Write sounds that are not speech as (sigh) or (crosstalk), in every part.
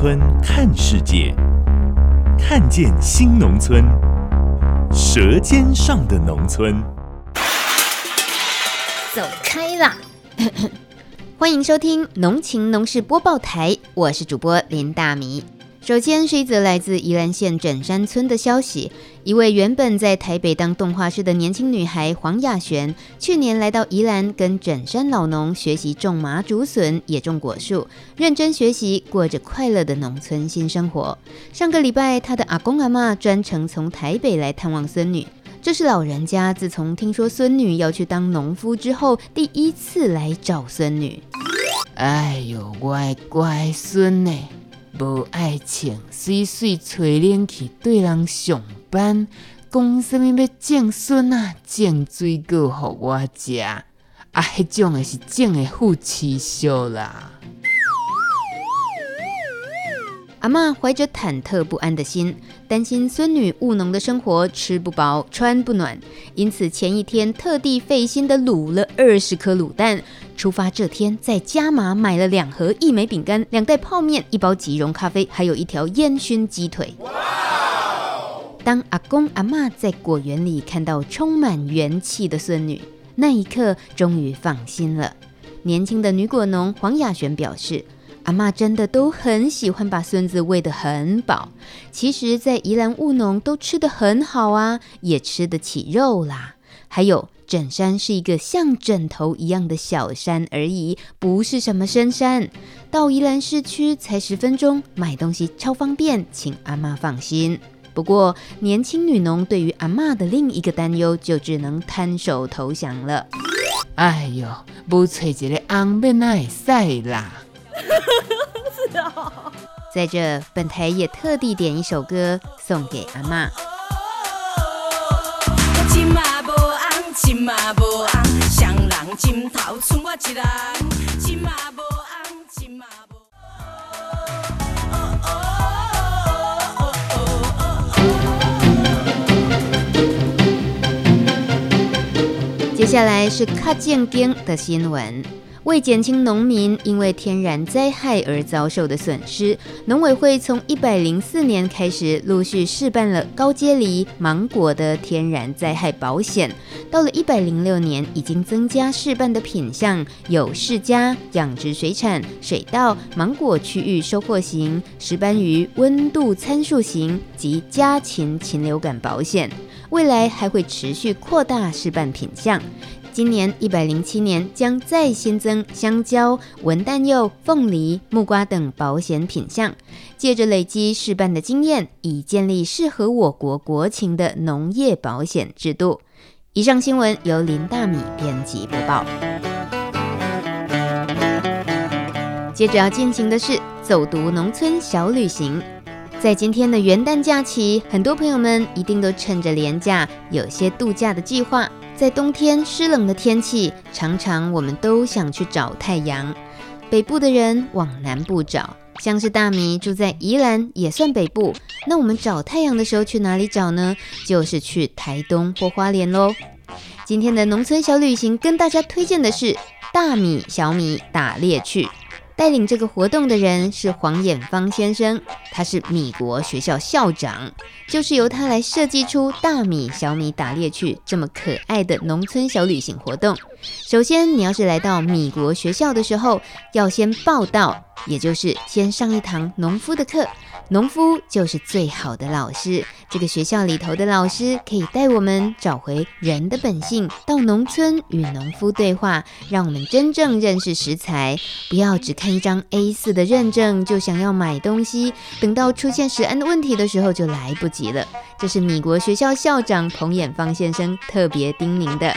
村看世界，看见新农村，舌尖上的农村。走开啦！(laughs) 欢迎收听《农情农事播报台》，我是主播林大米。首先是一则来自宜兰县枕山村的消息：一位原本在台北当动画师的年轻女孩黄雅璇，去年来到宜兰，跟枕山老农学习种麻竹笋，也种果树，认真学习，过着快乐的农村新生活。上个礼拜，她的阿公阿嬷专程从台北来探望孙女，这是老人家自从听说孙女要去当农夫之后，第一次来找孙女。哎呦，乖乖孙呢？无爱情水水吹冷气对人上班，讲什物要种笋啊，种水果互我食，啊，迄种的是种的副气数啦。阿嬷怀着忐忑不安的心，担心孙女务农的生活吃不饱穿不暖，因此前一天特地费心的卤了二十颗卤蛋。出发这天在加码买了两盒义美饼干、两袋泡面、一包即溶咖啡，还有一条烟熏鸡腿。当阿公阿嬷在果园里看到充满元气的孙女，那一刻终于放心了。年轻的女果农黄雅璇表示。阿嬷真的都很喜欢把孙子喂得很饱。其实，在宜兰务农都吃得很好啊，也吃得起肉啦。还有，枕山是一个像枕头一样的小山而已，不是什么深山。到宜兰市区才十分钟，买东西超方便，请阿妈放心。不过，年轻女农对于阿妈的另一个担忧，就只能摊手投降了。哎呦，不找一个翁要哪会使啦？是哦，在这本台也特地点一首歌送给阿嬷。接下来是较正经的新闻。为减轻农民因为天然灾害而遭受的损失，农委会从一百零四年开始陆续试办了高阶梨、芒果的天然灾害保险。到了一百零六年，已经增加试办的品项，有释迦、养殖水产、水稻、芒果区域收获型、石斑鱼温度参数型及家禽禽流感保险。未来还会持续扩大试办品项。今年一百零七年将再新增香蕉、文旦柚、凤梨、木瓜等保险品项，借着累积试办的经验，以建立适合我国国情的农业保险制度。以上新闻由林大米编辑播报。接着要进行的是走读农村小旅行。在今天的元旦假期，很多朋友们一定都趁着连假，有些度假的计划。在冬天湿冷的天气，常常我们都想去找太阳。北部的人往南部找，像是大米住在宜兰，也算北部。那我们找太阳的时候去哪里找呢？就是去台东或花莲喽。今天的农村小旅行，跟大家推荐的是大米小米打猎去。带领这个活动的人是黄衍芳先生，他是米国学校校长，就是由他来设计出大米小米打猎去这么可爱的农村小旅行活动。首先，你要是来到米国学校的时候，要先报到，也就是先上一堂农夫的课。农夫就是最好的老师。这个学校里头的老师可以带我们找回人的本性，到农村与农夫对话，让我们真正认识食材。不要只看一张 A4 的认证就想要买东西，等到出现食安的问题的时候就来不及了。这是米国学校校长彭衍芳先生特别叮咛的。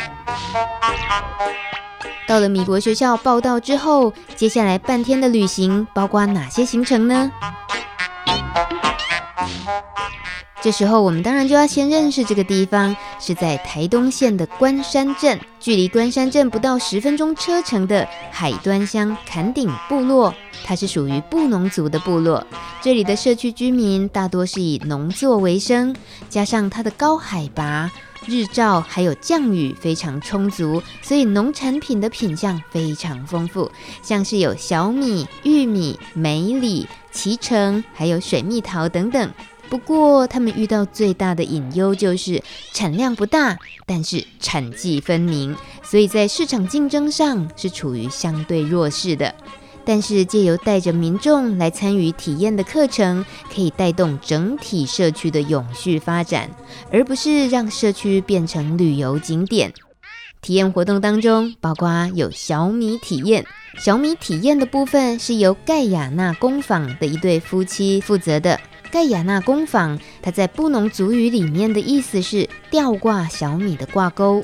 到了米国学校报道之后，接下来半天的旅行包括哪些行程呢？这时候，我们当然就要先认识这个地方，是在台东县的关山镇，距离关山镇不到十分钟车程的海端乡坎顶部落。它是属于布农族的部落，这里的社区居民大多是以农作为生，加上它的高海拔、日照还有降雨非常充足，所以农产品的品相非常丰富，像是有小米、玉米、梅里、脐橙，还有水蜜桃等等。不过，他们遇到最大的隐忧就是产量不大，但是产季分明，所以在市场竞争上是处于相对弱势的。但是，借由带着民众来参与体验的课程，可以带动整体社区的永续发展，而不是让社区变成旅游景点。体验活动当中，包括有小米体验。小米体验的部分是由盖亚纳工坊的一对夫妻负责的。盖亚纳工坊，它在布农族语里面的意思是吊挂小米的挂钩。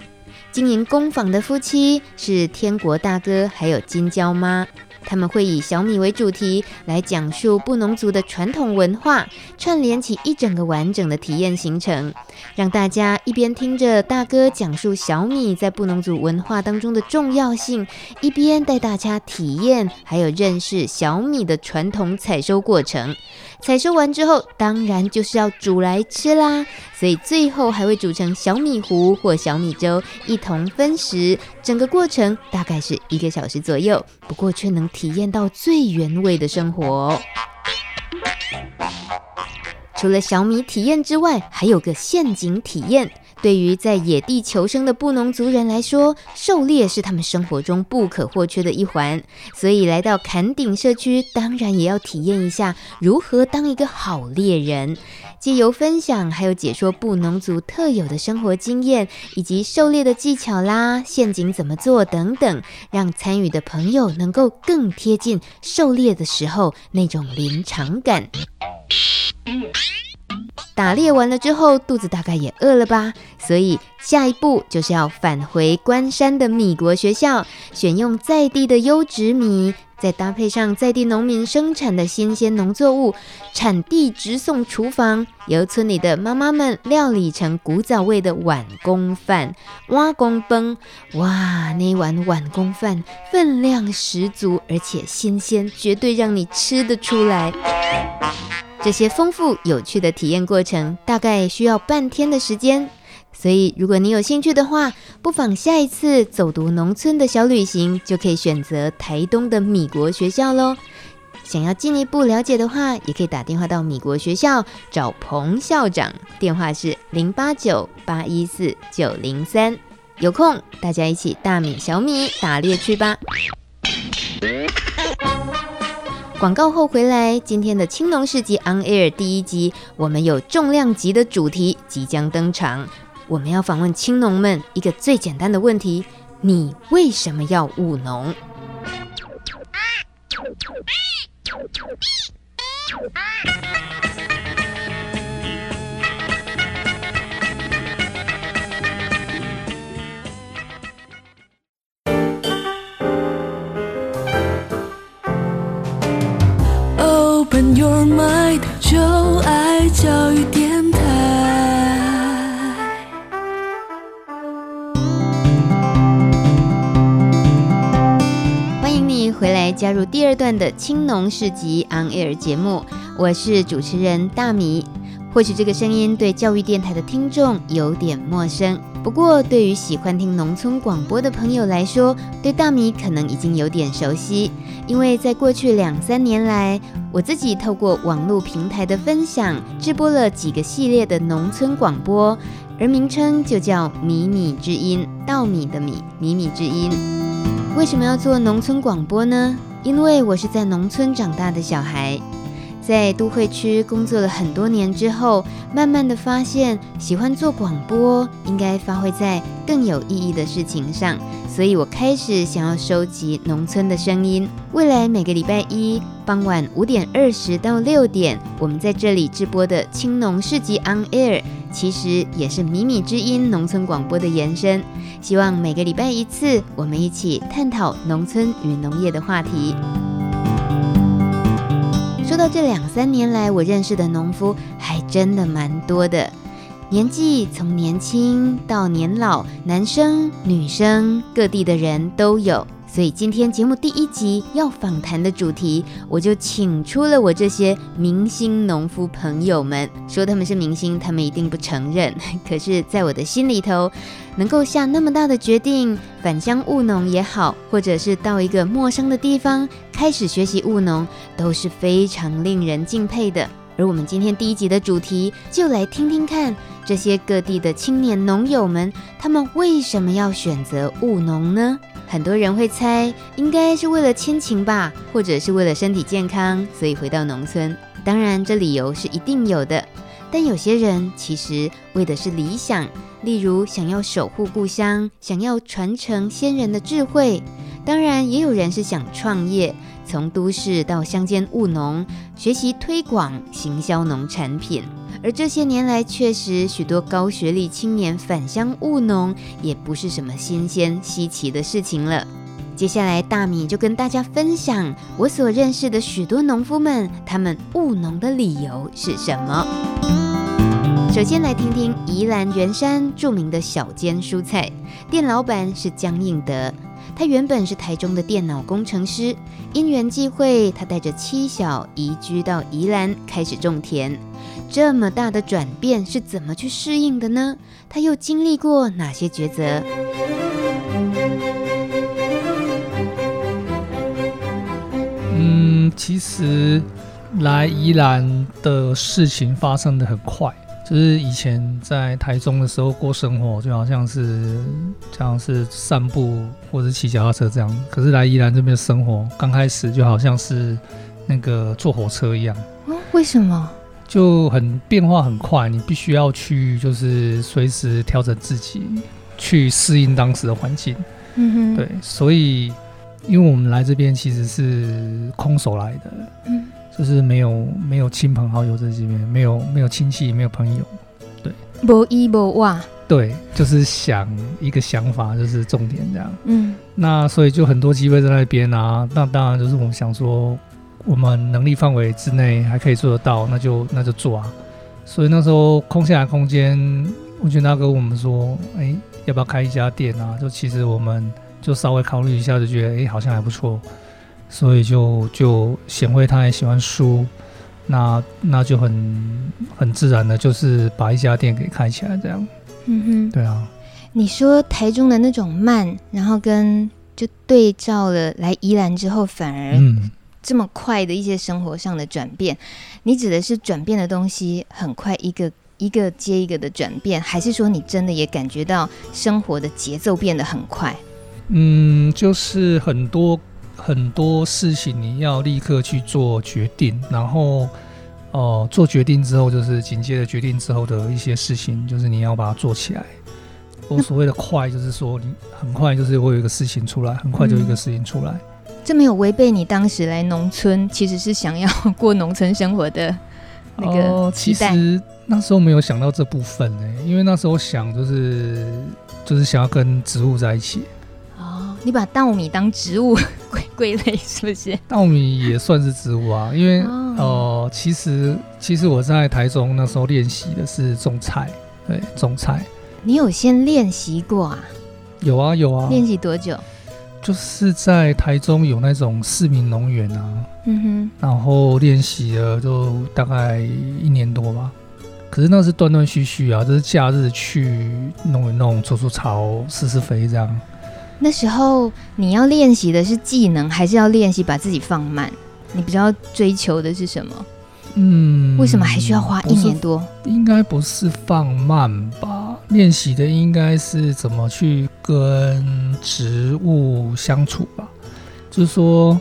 经营工坊的夫妻是天国大哥，还有金娇妈。他们会以小米为主题来讲述布农族的传统文化，串联起一整个完整的体验行程，让大家一边听着大哥讲述小米在布农族文化当中的重要性，一边带大家体验还有认识小米的传统采收过程。采收完之后，当然就是要煮来吃啦，所以最后还会煮成小米糊或小米粥，一同分食。整个过程大概是一个小时左右，不过却能体验到最原味的生活。除了小米体验之外，还有个陷阱体验。对于在野地求生的布农族人来说，狩猎是他们生活中不可或缺的一环。所以来到坎顶社区，当然也要体验一下如何当一个好猎人。借由分享，还有解说布农族特有的生活经验，以及狩猎的技巧啦、陷阱怎么做等等，让参与的朋友能够更贴近狩猎的时候那种临场感。打猎完了之后，肚子大概也饿了吧？所以下一步就是要返回关山的米国学校，选用在地的优质米，再搭配上在地农民生产的新鲜农作物，产地直送厨房，由村里的妈妈们料理成古早味的碗公饭、碗公饭。哇，那碗碗公饭分量十足，而且新鲜，绝对让你吃得出来。这些丰富有趣的体验过程，大概需要半天的时间。所以，如果你有兴趣的话，不妨下一次走读农村的小旅行，就可以选择台东的米国学校喽。想要进一步了解的话，也可以打电话到米国学校找彭校长，电话是零八九八一四九零三。有空大家一起大米小米打猎去吧。广告后回来，今天的青农市集 On Air 第一集，我们有重量级的主题即将登场。我们要访问青农们一个最简单的问题：你为什么要务农 (laughs)？Your mind，就爱教育电台。欢迎你回来加入第二段的青农市集 On Air 节目，我是主持人大米。或许这个声音对教育电台的听众有点陌生，不过对于喜欢听农村广播的朋友来说，对大米可能已经有点熟悉。因为在过去两三年来，我自己透过网络平台的分享，制播了几个系列的农村广播，而名称就叫“米米之音”，稻米的米，米米之音。为什么要做农村广播呢？因为我是在农村长大的小孩。在都会区工作了很多年之后，慢慢的发现喜欢做广播，应该发挥在更有意义的事情上。所以我开始想要收集农村的声音。未来每个礼拜一傍晚五点二十到六点，我们在这里直播的青农市集 On Air，其实也是米米之音农村广播的延伸。希望每个礼拜一次，我们一起探讨农村与农业的话题。到这两三年来，我认识的农夫还真的蛮多的，年纪从年轻到年老，男生女生，各地的人都有。所以今天节目第一集要访谈的主题，我就请出了我这些明星农夫朋友们。说他们是明星，他们一定不承认。(laughs) 可是，在我的心里头，能够下那么大的决定，返乡务农也好，或者是到一个陌生的地方开始学习务农，都是非常令人敬佩的。而我们今天第一集的主题，就来听听看这些各地的青年农友们，他们为什么要选择务农呢？很多人会猜，应该是为了亲情吧，或者是为了身体健康，所以回到农村。当然，这理由是一定有的。但有些人其实为的是理想，例如想要守护故乡，想要传承先人的智慧。当然，也有人是想创业，从都市到乡间务农，学习推广、行销农产品。而这些年来，确实许多高学历青年返乡务农，也不是什么新鲜稀奇的事情了。接下来，大米就跟大家分享我所认识的许多农夫们，他们务农的理由是什么。首先来听听宜兰员山著名的小间蔬菜店老板是江应德。他原本是台中的电脑工程师，因缘际会，他带着妻小移居到宜兰，开始种田。这么大的转变是怎么去适应的呢？他又经历过哪些抉择？嗯，其实来宜兰的事情发生的很快。就是以前在台中的时候过生活，就好像是像是散步或者骑脚踏车这样。可是来宜兰这边生活，刚开始就好像是那个坐火车一样。哦，为什么？就很变化很快，你必须要去就是随时调整自己，去适应当时的环境。嗯哼，对，所以因为我们来这边其实是空手来的。嗯。就是没有没有亲朋好友在这边，没有没有亲戚，没有朋友，对，无依无哇，对，就是想一个想法，就是重点这样，嗯，那所以就很多机会在那边啊，那当然就是我们想说，我们能力范围之内还可以做得到，那就那就做啊，所以那时候空下来空间，我觉得大哥我们说，哎、欸，要不要开一家店啊？就其实我们就稍微考虑一下，就觉得哎、欸，好像还不错。所以就就显惠他也喜欢书，那那就很很自然的，就是把一家店给开起来这样。嗯哼，对啊。你说台中的那种慢，然后跟就对照了来宜兰之后，反而这么快的一些生活上的转变，嗯、你指的是转变的东西很快，一个一个接一个的转变，还是说你真的也感觉到生活的节奏变得很快？嗯，就是很多。很多事情你要立刻去做决定，然后，哦、呃，做决定之后就是紧接着决定之后的一些事情，就是你要把它做起来。我所谓的快，就是说你很快就是会有一个事情出来，很快就有一个事情出来。嗯、这没有违背你当时来农村，其实是想要过农村生活的那个期待。呃、其实那时候没有想到这部分呢、欸，因为那时候想就是就是想要跟植物在一起。哦你把稻米当植物归归类是不是？稻米也算是植物啊，因为哦、呃，其实其实我在台中那时候练习的是种菜，对，种菜。你有先练习过啊？有啊有啊。练习多久？就是在台中有那种市民农园啊，嗯哼，然后练习了就大概一年多吧。可是那是断断续续啊，就是假日去弄一弄，除除草，施施肥这样。那时候你要练习的是技能，还是要练习把自己放慢？你比较追求的是什么？嗯，为什么还需要花一年多？应该不是放慢吧？练习的应该是怎么去跟植物相处吧？就是说，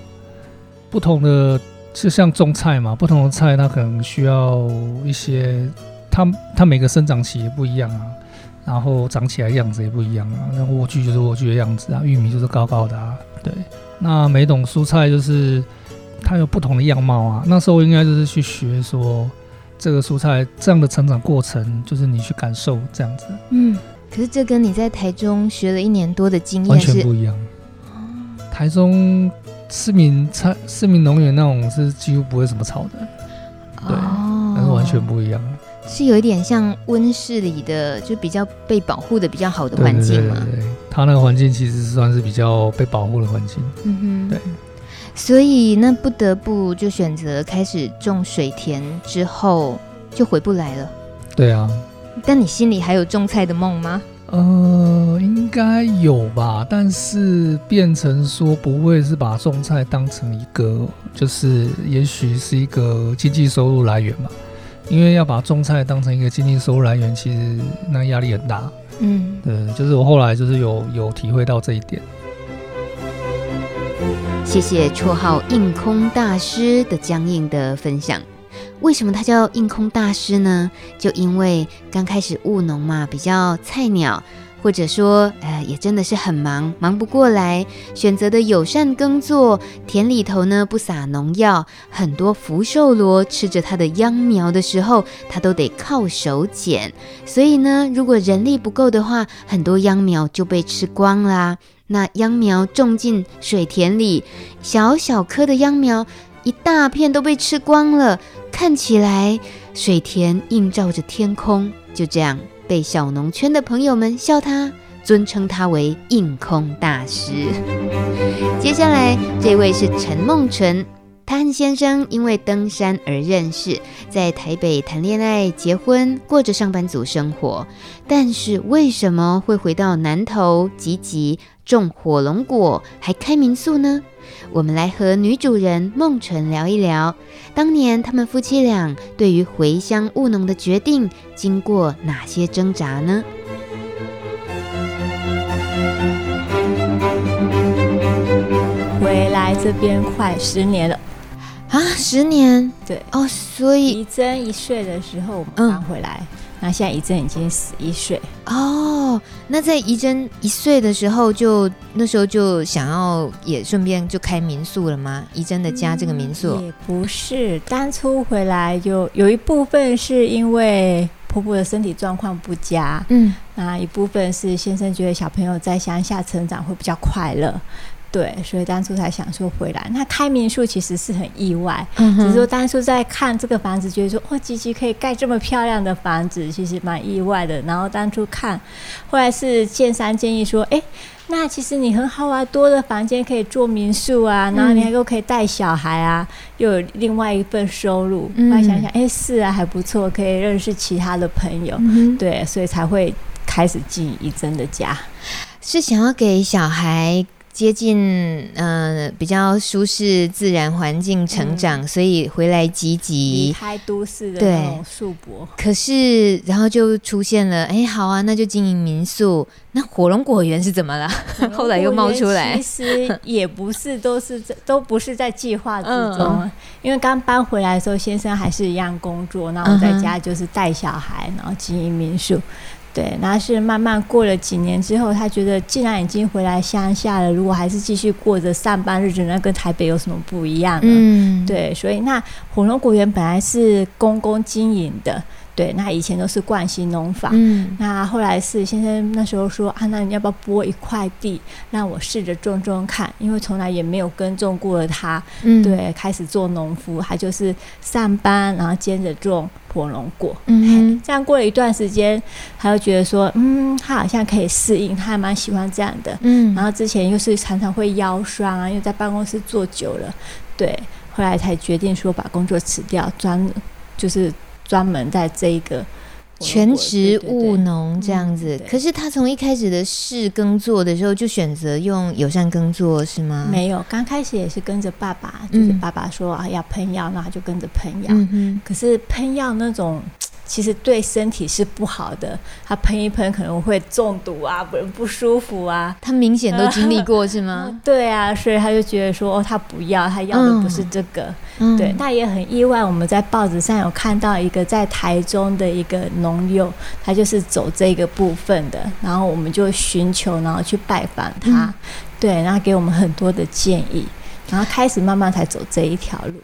不同的就像种菜嘛，不同的菜它可能需要一些，它它每个生长期也不一样啊，然后长起来样子也不一样啊。那莴苣就是莴苣的样子啊，玉米就是高高的啊，对。那每种蔬菜就是它有不同的样貌啊。那时候应该就是去学说这个蔬菜这样的成长过程，就是你去感受这样子。嗯，可是这跟你在台中学了一年多的经验完全不一样。台中。市民菜、市民农园那种是几乎不会什么草的，对，哦、但是完全不一样，是有一点像温室里的，就比较被保护的比较好的环境嘛。对，对，对，对，它那个环境其实算是比较被保护的环境。嗯哼，对。所以那不得不就选择开始种水田，之后就回不来了。对啊。但你心里还有种菜的梦吗？呃，应该有吧，但是变成说不会是把种菜当成一个，就是也许是一个经济收入来源嘛。因为要把种菜当成一个经济收入来源，其实那压力很大。嗯，对，就是我后来就是有有体会到这一点。谢谢绰号“硬空大师”的僵硬的分享。为什么他叫硬空大师呢？就因为刚开始务农嘛，比较菜鸟，或者说，呃，也真的是很忙，忙不过来，选择的友善耕作，田里头呢不撒农药，很多福寿螺吃着它的秧苗的时候，它都得靠手捡。所以呢，如果人力不够的话，很多秧苗就被吃光啦。那秧苗种进水田里，小小颗的秧苗。一大片都被吃光了，看起来水田映照着天空，就这样被小农圈的朋友们笑他，尊称他为硬空大师。(laughs) 接下来这位是陈梦纯，他和先生因为登山而认识，在台北谈恋爱、结婚，过着上班族生活。但是为什么会回到南投集集种火龙果，还开民宿呢？我们来和女主人梦纯聊一聊，当年他们夫妻俩对于回乡务农的决定，经过哪些挣扎呢？回来这边快十年了啊，十年？对哦，所以怡珍一岁的时候我们刚回来。嗯那现在怡珍已经十一岁哦。那在怡珍一岁的时候就，就那时候就想要也顺便就开民宿了吗？怡珍的家这个民宿、嗯、也不是，当初回来就有一部分是因为婆婆的身体状况不佳，嗯，那一部分是先生觉得小朋友在乡下成长会比较快乐。对，所以当初才想说回来。那开民宿其实是很意外，嗯、只是说当初在看这个房子，觉得说哦，吉吉可以盖这么漂亮的房子，其实蛮意外的。然后当初看，后来是建商建议说，哎，那其实你很好啊，多的房间可以做民宿啊，然后你还又可以带小孩啊，嗯、又有另外一份收入。后来想想，哎，是啊，还不错，可以认识其他的朋友。嗯、对，所以才会开始经营怡真的家，是想要给小孩。接近嗯、呃、比较舒适自然环境成长，嗯、所以回来积极离开都市的那种束缚。可是然后就出现了，哎，好啊，那就经营民宿。那火龙果园是怎么了？后来又冒出来。其实也不是，都是在都不是在计划之中。嗯、因为刚搬回来的时候，先生还是一样工作，那我在家就是带小孩，然后经营民宿。对，然后是慢慢过了几年之后，他觉得既然已经回来乡下了，如果还是继续过着上班日子，那跟台北有什么不一样呢？嗯，对，所以那火龙果园本来是公公经营的。对，那以前都是惯性农法。嗯，那后来是先生那时候说啊，那你要不要拨一块地，让我试着种种看？因为从来也没有耕种过的他，嗯，对，开始做农夫，他就是上班，然后兼着种火龙果。嗯哼，这样过了一段时间，他就觉得说，嗯，他好像可以适应，他还蛮喜欢这样的。嗯，然后之前又是常常会腰酸啊，因为在办公室坐久了，对，后来才决定说把工作辞掉，专就是。专门在这一个全职务农这样子，可是他从一开始的试耕作的时候就选择用友善耕作是吗？没有，刚开始也是跟着爸爸，就是爸爸说啊要喷药，那他就跟着喷药。嗯。可是喷药那种其实对身体是不好的。他喷一喷可能会中毒啊，不不舒服啊。他明显都经历过是吗？(laughs) 对啊，所以他就觉得说哦，他不要，他要的不是这个。嗯、对，那也很意外，我们在报纸上有看到一个在台中的一个农友，他就是走这个部分的，然后我们就寻求，然后去拜访他，嗯、对，然后给我们很多的建议。然后开始慢慢才走这一条路。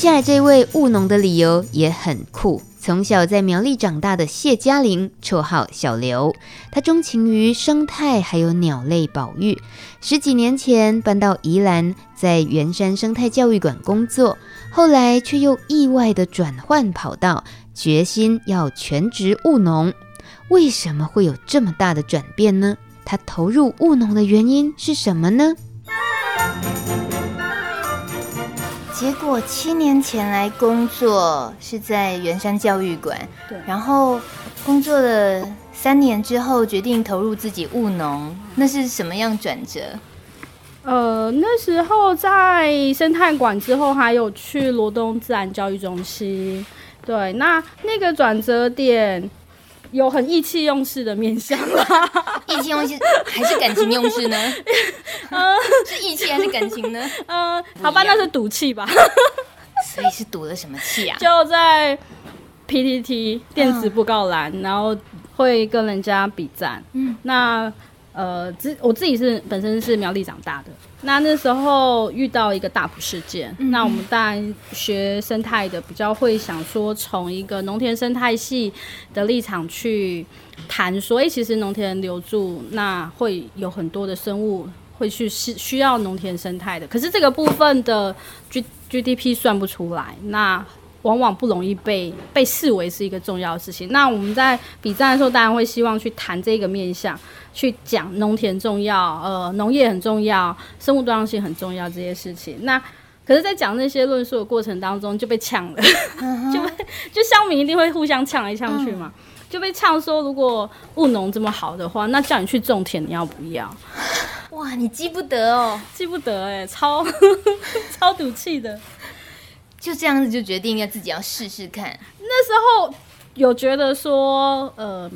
下来这位务农的理由也很酷。从小在苗栗长大的谢嘉玲，绰号小刘，她钟情于生态还有鸟类保育。十几年前搬到宜兰，在圆山生态教育馆工作，后来却又意外的转换跑道，决心要全职务农。为什么会有这么大的转变呢？他投入务农的原因是什么呢？结果七年前来工作是在圆山教育馆，对，然后工作了三年之后决定投入自己务农，那是什么样转折？呃，那时候在生态馆之后，还有去罗东自然教育中心，对，那那个转折点。有很意气用事的面相啦，(laughs) 意气用事还是感情用事呢？(laughs) 呃，是意气还是感情呢？(laughs) 呃，好吧，那是赌气吧。所以是赌了什么气啊？就在 PTT 电子布告栏，嗯、然后会跟人家比赞。嗯，那。呃，自我自己是本身是苗栗长大的，那那时候遇到一个大埔事件，嗯、那我们当然学生态的比较会想说，从一个农田生态系的立场去谈，所以其实农田留住，那会有很多的生物会去需需要农田生态的，可是这个部分的 G GDP 算不出来，那。往往不容易被被视为是一个重要的事情。那我们在比战的时候，当然会希望去谈这个面向，去讲农田重要，呃，农业很重要，生物多样性很重要这些事情。那可是，在讲那些论述的过程当中，就被呛了，uh. (laughs) 就被就乡民一定会互相呛来呛去嘛，uh. 就被呛说，如果务农这么好的话，那叫你去种田，你要不要？哇，你记不得哦，记不得哎、欸，超 (laughs) 超赌气的。就这样子就决定要自己要试试看。那时候有觉得说，呃，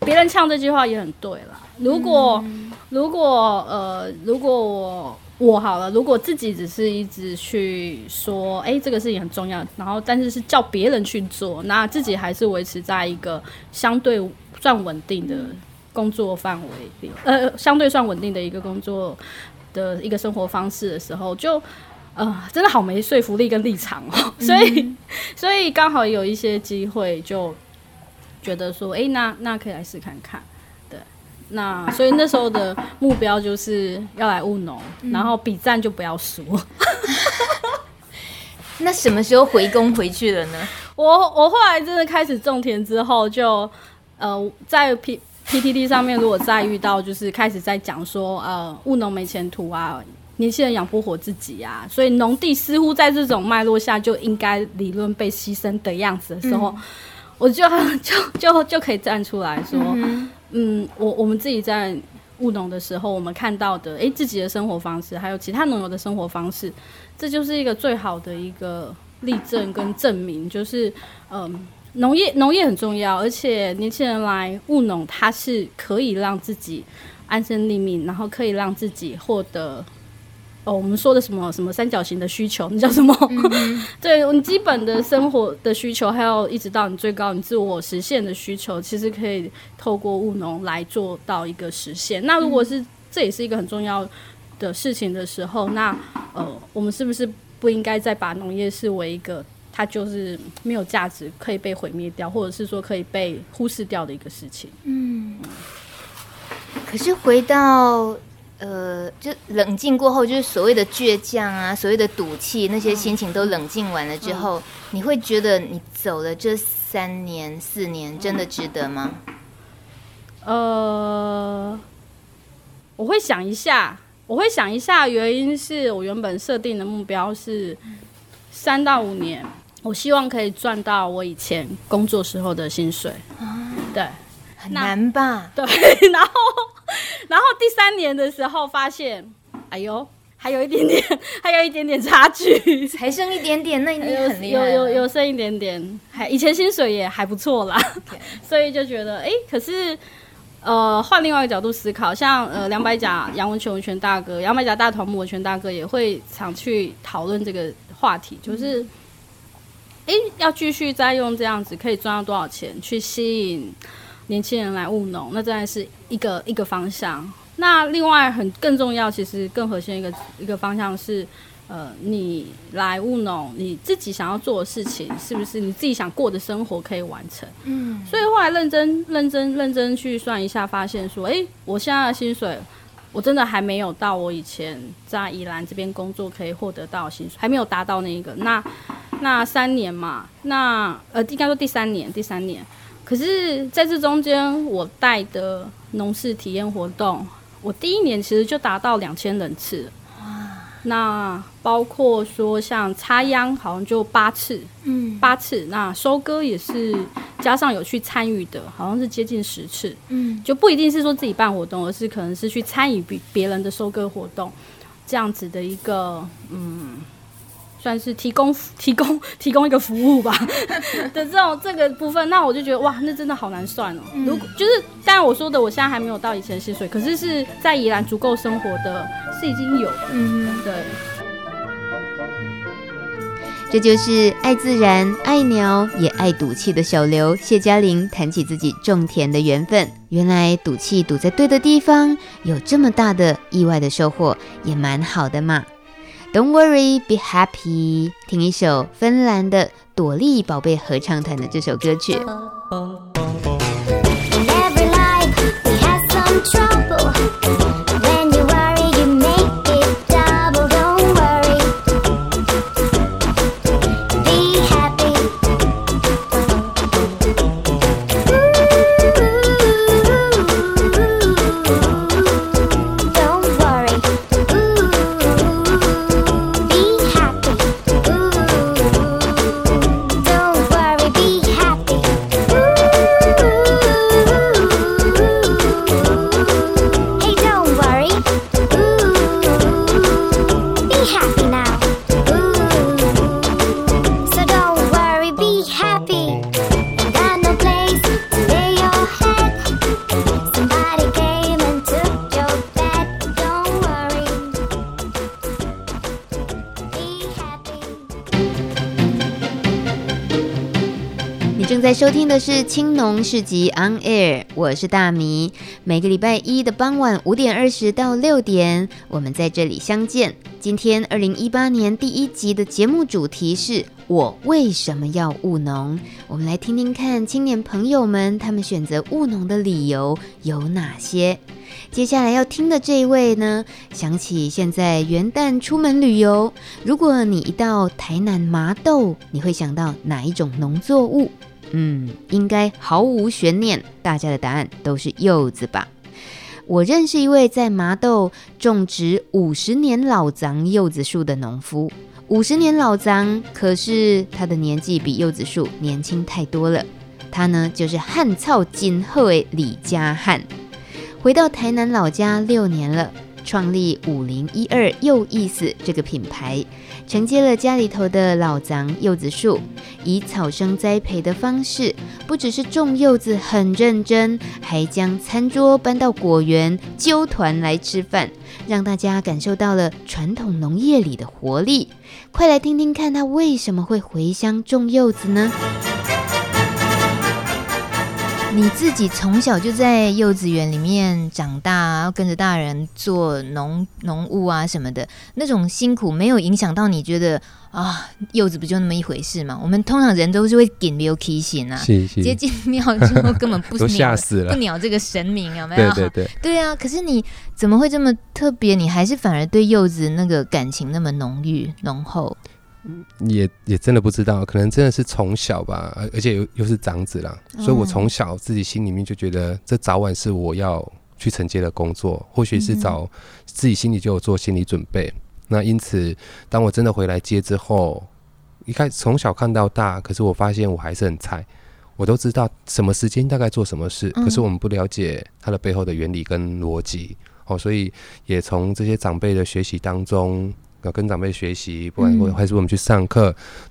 别人唱这句话也很对了。如果、嗯、如果呃，如果我我好了，如果自己只是一直去说，哎、欸，这个事情很重要，然后但是是叫别人去做，那自己还是维持在一个相对算稳定的工作范围里，呃，相对算稳定的一个工作的一个生活方式的时候，就。呃，真的好没说服力跟立场哦，(laughs) 所以，嗯、所以刚好有一些机会，就觉得说，哎、欸，那那可以来试看看，对，那所以那时候的目标就是要来务农，嗯、然后比战就不要输。(laughs) 那什么时候回工回去了呢？(laughs) 我我后来真的开始种田之后就，就呃在 P PTT 上面，如果再遇到就是开始在讲说，呃，务农没前途啊。年轻人养不活自己呀、啊，所以农地似乎在这种脉络下就应该理论被牺牲的样子的时候，嗯、我就就就就可以站出来说，嗯，嗯，我我们自己在务农的时候，我们看到的，诶、欸，自己的生活方式，还有其他农友的生活方式，这就是一个最好的一个例证跟证明，就是，嗯，农业农业很重要，而且年轻人来务农，它是可以让自己安身立命，然后可以让自己获得。哦，我们说的什么什么三角形的需求，你叫什么？嗯、(laughs) 对，你基本的生活的需求，还有一直到你最高你自我实现的需求，其实可以透过务农来做到一个实现。那如果是、嗯、这也是一个很重要的事情的时候，那呃，我们是不是不应该再把农业视为一个它就是没有价值、可以被毁灭掉，或者是说可以被忽视掉的一个事情？嗯，可是回到。呃，就冷静过后，就是所谓的倔强啊，所谓的赌气，那些心情都冷静完了之后，嗯、你会觉得你走了这三年四年，真的值得吗？呃，我会想一下，我会想一下，原因是我原本设定的目标是三到五年，我希望可以赚到我以前工作时候的薪水。啊、对，很难吧？对，(laughs) 然后。(laughs) 然后第三年的时候发现，哎呦，还有一点点，(laughs) 还有一点点差距，(laughs) 才剩一点点，那已经很厉害。有有有剩一点点，还以前薪水也还不错啦.所以就觉得哎、欸，可是呃，换另外一个角度思考，像呃两百甲杨文泉文泉大哥，杨百甲大头目文泉大哥也会常去讨论这个话题，就是哎、欸，要继续再用这样子可以赚到多少钱去吸引年轻人来务农，那真的是一个一个方向。那另外很更重要，其实更核心一个一个方向是，呃，你来务农，你自己想要做的事情，是不是你自己想过的生活可以完成？嗯，所以后来认真认真认真去算一下，发现说，诶，我现在的薪水，我真的还没有到我以前在宜兰这边工作可以获得到薪水，还没有达到那一个。那那三年嘛，那呃，应该说第三年，第三年。可是在这中间，我带的农事体验活动。我第一年其实就达到两千人次，那包括说像插秧，好像就八次，嗯，八次。那收割也是加上有去参与的，好像是接近十次，嗯，就不一定是说自己办活动，而是可能是去参与别别人的收割活动，这样子的一个，嗯。算是提供提供提供一个服务吧 (laughs) 的这种这个部分，那我就觉得哇，那真的好难算哦。嗯、如果就是当然我说的，我现在还没有到以前的薪水，可是是在宜兰足够生活的，是已经有的。嗯，对。这就是爱自然、爱鸟也爱赌气的小刘谢嘉玲谈起自己种田的缘分。原来赌气赌在对的地方，有这么大的意外的收获，也蛮好的嘛。Don't worry, be happy。听一首芬兰的朵莉宝贝合唱团的这首歌曲。的是青农市集 On Air，我是大米。每个礼拜一的傍晚五点二十到六点，我们在这里相见。今天二零一八年第一集的节目主题是我为什么要务农？我们来听听看青年朋友们他们选择务农的理由有哪些。接下来要听的这一位呢，想起现在元旦出门旅游，如果你一到台南麻豆，你会想到哪一种农作物？嗯，应该毫无悬念，大家的答案都是柚子吧？我认识一位在麻豆种植五十年老欉柚子树的农夫，五十年老欉，可是他的年纪比柚子树年轻太多了。他呢，就是汉草金鹤的李家汉，回到台南老家六年了。创立五零一二柚意思这个品牌，承接了家里头的老欉柚子树，以草生栽培的方式，不只是种柚子很认真，还将餐桌搬到果园，揪团来吃饭，让大家感受到了传统农业里的活力。快来听听看他为什么会回乡种柚子呢？你自己从小就在幼稚园里面长大，要跟着大人做农农务啊什么的，那种辛苦没有影响到你觉得啊，柚子不就那么一回事嘛？我们通常人都是会紧流提醒啊，是是 (laughs) 接近庙之后根本不 (laughs) 鸟吓死了，不鸟这个神明有没有？对对对，对啊。可是你怎么会这么特别？你还是反而对柚子那个感情那么浓郁浓厚？也也真的不知道，可能真的是从小吧，而而且又又是长子啦，嗯、所以我从小自己心里面就觉得，这早晚是我要去承接的工作，或许是早自己心里就有做心理准备。嗯、那因此，当我真的回来接之后，一开始从小看到大，可是我发现我还是很菜，我都知道什么时间大概做什么事，嗯、可是我们不了解它的背后的原理跟逻辑。哦，所以也从这些长辈的学习当中，要跟长辈学习，不管还是我们去上课，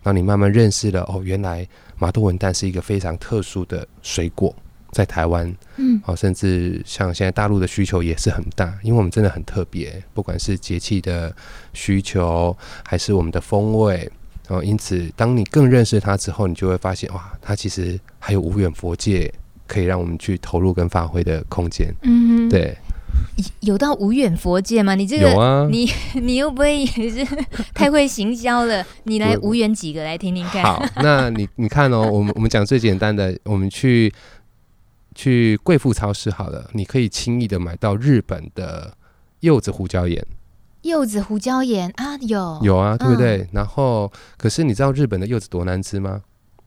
然后你慢慢认识了哦，原来麻豆文旦是一个非常特殊的水果。在台湾，嗯，哦，甚至像现在大陆的需求也是很大，因为我们真的很特别，不管是节气的需求，还是我们的风味，哦，因此，当你更认识它之后，你就会发现，哇，它其实还有无远佛界可以让我们去投入跟发挥的空间，嗯，对，有到无远佛界吗？你这个，有啊，你 (laughs) 你又不会也是太会行销了？你来无远几个来听听看。好，那你你看哦，我们我们讲最简单的，我们去。去贵妇超市好了，你可以轻易的买到日本的柚子胡椒盐。柚子胡椒盐啊，有有啊，对不对？嗯、然后，可是你知道日本的柚子多难吃吗？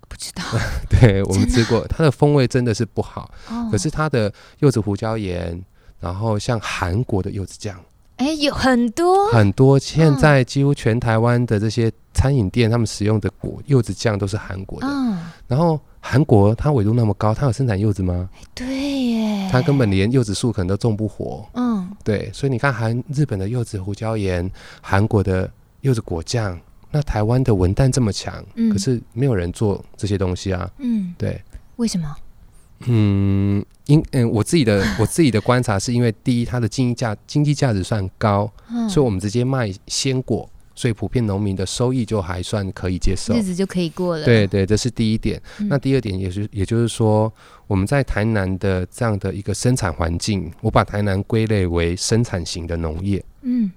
不知道。(laughs) 对，我们吃过，它的风味真的是不好。哦、可是它的柚子胡椒盐，然后像韩国的柚子酱，哎，有很多很多。现在几乎全台湾的这些餐饮店，他们使用的果柚子酱都是韩国的。嗯，然后。韩国它纬度那么高，它有生产柚子吗？对耶，它根本连柚子树可能都种不活。嗯，对，所以你看韩日本的柚子胡椒盐，韩国的柚子果酱，那台湾的文旦这么强，嗯、可是没有人做这些东西啊。嗯，对，为什么？嗯，因嗯，我自己的 (laughs) 我自己的观察是因为第一，它的经济价经济价值算高，嗯、所以我们直接卖鲜果。所以普遍农民的收益就还算可以接受，日子就可以过了。对对，这是第一点。嗯、那第二点也是，也就是说，我们在台南的这样的一个生产环境，我把台南归类为生产型的农业。嗯，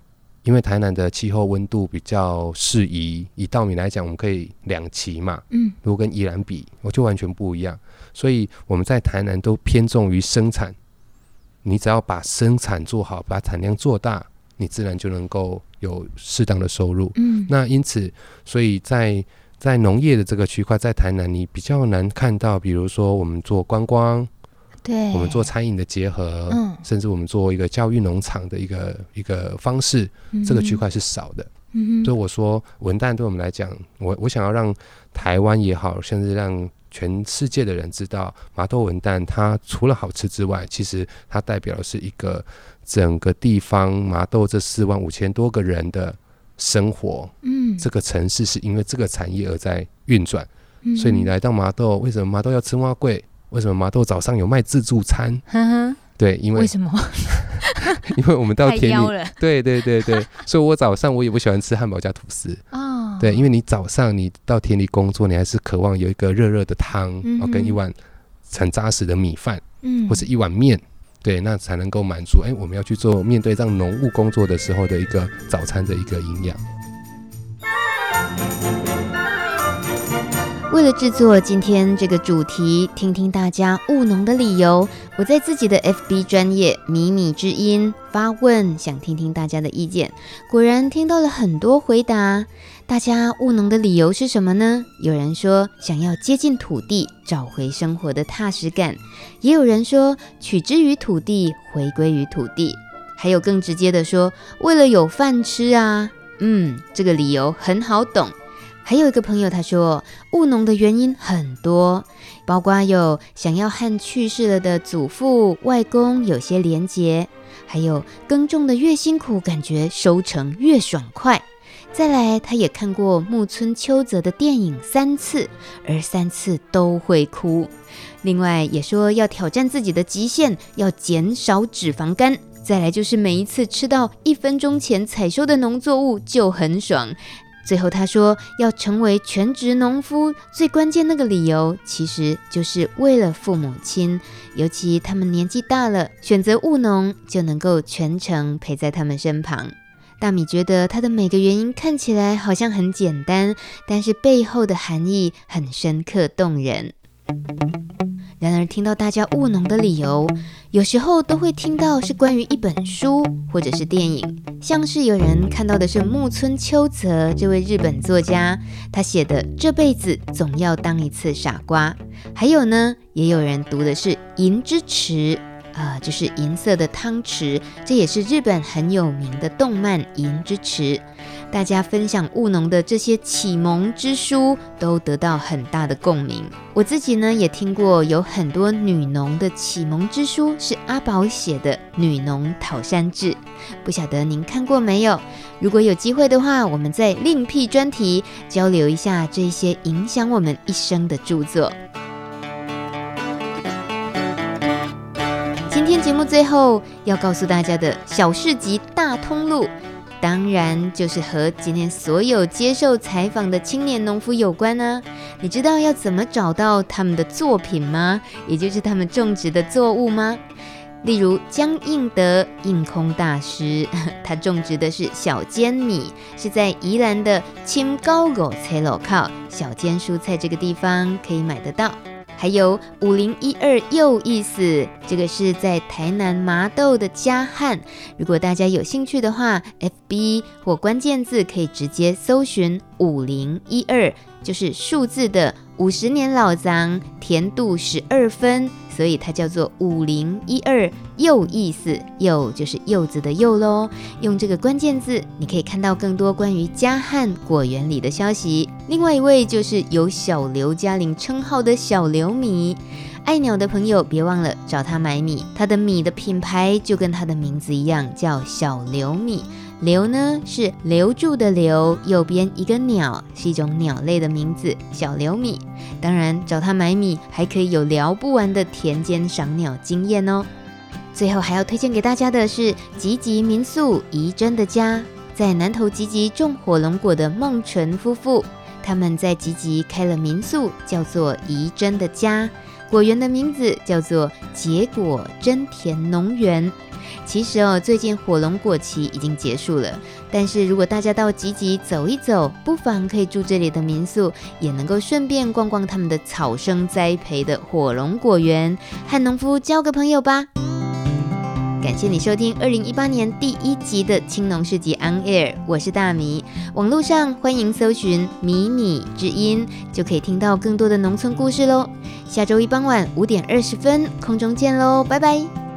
因为台南的气候温度比较适宜，以稻米来讲，我们可以两期嘛。嗯，如果跟宜兰比，我就完全不一样。所以我们在台南都偏重于生产，你只要把生产做好，把产量做大。你自然就能够有适当的收入。嗯，那因此，所以在在农业的这个区块，在台南你比较难看到，比如说我们做观光，对，我们做餐饮的结合，嗯，甚至我们做一个教育农场的一个一个方式，这个区块是少的。嗯哼，所以我说文旦对我们来讲，我我想要让台湾也好，甚至让全世界的人知道，麻豆文旦它除了好吃之外，其实它代表的是一个。整个地方麻豆这四万五千多个人的生活，嗯，这个城市是因为这个产业而在运转，嗯、所以你来到麻豆，为什么麻豆要吃蛙贵？为什么麻豆早上有卖自助餐？呵呵对，因为为什么？(laughs) 因为我们到田里，对对对对，所以我早上我也不喜欢吃汉堡加吐司哦，对，因为你早上你到田里工作，你还是渴望有一个热热的汤，嗯、哼跟一碗很扎实的米饭，嗯，或是一碗面。对，那才能够满足。哎，我们要去做面对这样农务工作的时候的一个早餐的一个营养。为了制作今天这个主题，听听大家务农的理由，我在自己的 FB 专业米米之音发问，想听听大家的意见。果然听到了很多回答。大家务农的理由是什么呢？有人说想要接近土地，找回生活的踏实感；也有人说取之于土地，回归于土地；还有更直接的说，为了有饭吃啊。嗯，这个理由很好懂。还有一个朋友他说，务农的原因很多，包括有想要和去世了的祖父、外公有些连结，还有耕种的越辛苦，感觉收成越爽快。再来，他也看过木村秋泽的电影三次，而三次都会哭。另外，也说要挑战自己的极限，要减少脂肪肝。再来就是每一次吃到一分钟前采收的农作物就很爽。最后他说，要成为全职农夫，最关键那个理由其实就是为了父母亲，尤其他们年纪大了，选择务农就能够全程陪在他们身旁。大米觉得他的每个原因看起来好像很简单，但是背后的含义很深刻动人。然而，听到大家务农的理由，有时候都会听到是关于一本书或者是电影，像是有人看到的是木村秋泽这位日本作家，他写的《这辈子总要当一次傻瓜》，还有呢，也有人读的是《银之匙》。啊、就是银色的汤匙，这也是日本很有名的动漫《银之匙》。大家分享务农的这些启蒙之书，都得到很大的共鸣。我自己呢，也听过有很多女农的启蒙之书，是阿宝写的《女农讨山志》，不晓得您看过没有？如果有机会的话，我们再另辟专题交流一下这些影响我们一生的著作。今天节目最后要告诉大家的小市集大通路，当然就是和今天所有接受采访的青年农夫有关呢、啊。你知道要怎么找到他们的作品吗？也就是他们种植的作物吗？例如江应德应空大师，(laughs) 他种植的是小尖米，是在宜兰的青高狗菜路靠小尖蔬菜这个地方可以买得到。还有五零一二又意思，这个是在台南麻豆的嘉汉。如果大家有兴趣的话，FB 或关键字可以直接搜寻五零一二，就是数字的五十年老欉，甜度十二分。所以它叫做五零一二柚意思，柚就是柚子的柚喽。用这个关键字，你可以看到更多关于嘉汉果园里的消息。另外一位就是有小刘嘉玲称号的小刘米，爱鸟的朋友别忘了找他买米。他的米的品牌就跟他的名字一样，叫小刘米。留呢是留住的留，右边一个鸟，是一种鸟类的名字，小留米。当然找他买米还可以有聊不完的田间赏鸟经验哦。最后还要推荐给大家的是吉吉民宿怡真的家，在南投吉吉种火龙果的孟纯夫妇，他们在吉吉开了民宿，叫做怡真的家，果园的名字叫做结果真甜农园。其实哦，最近火龙果期已经结束了，但是如果大家到集集走一走，不妨可以住这里的民宿，也能够顺便逛逛他们的草生栽培的火龙果园，和农夫交个朋友吧。感谢你收听二零一八年第一集的青农市集 On Air，我是大米。网络上欢迎搜寻“米米之音”，就可以听到更多的农村故事喽。下周一傍晚五点二十分，空中见喽，拜拜。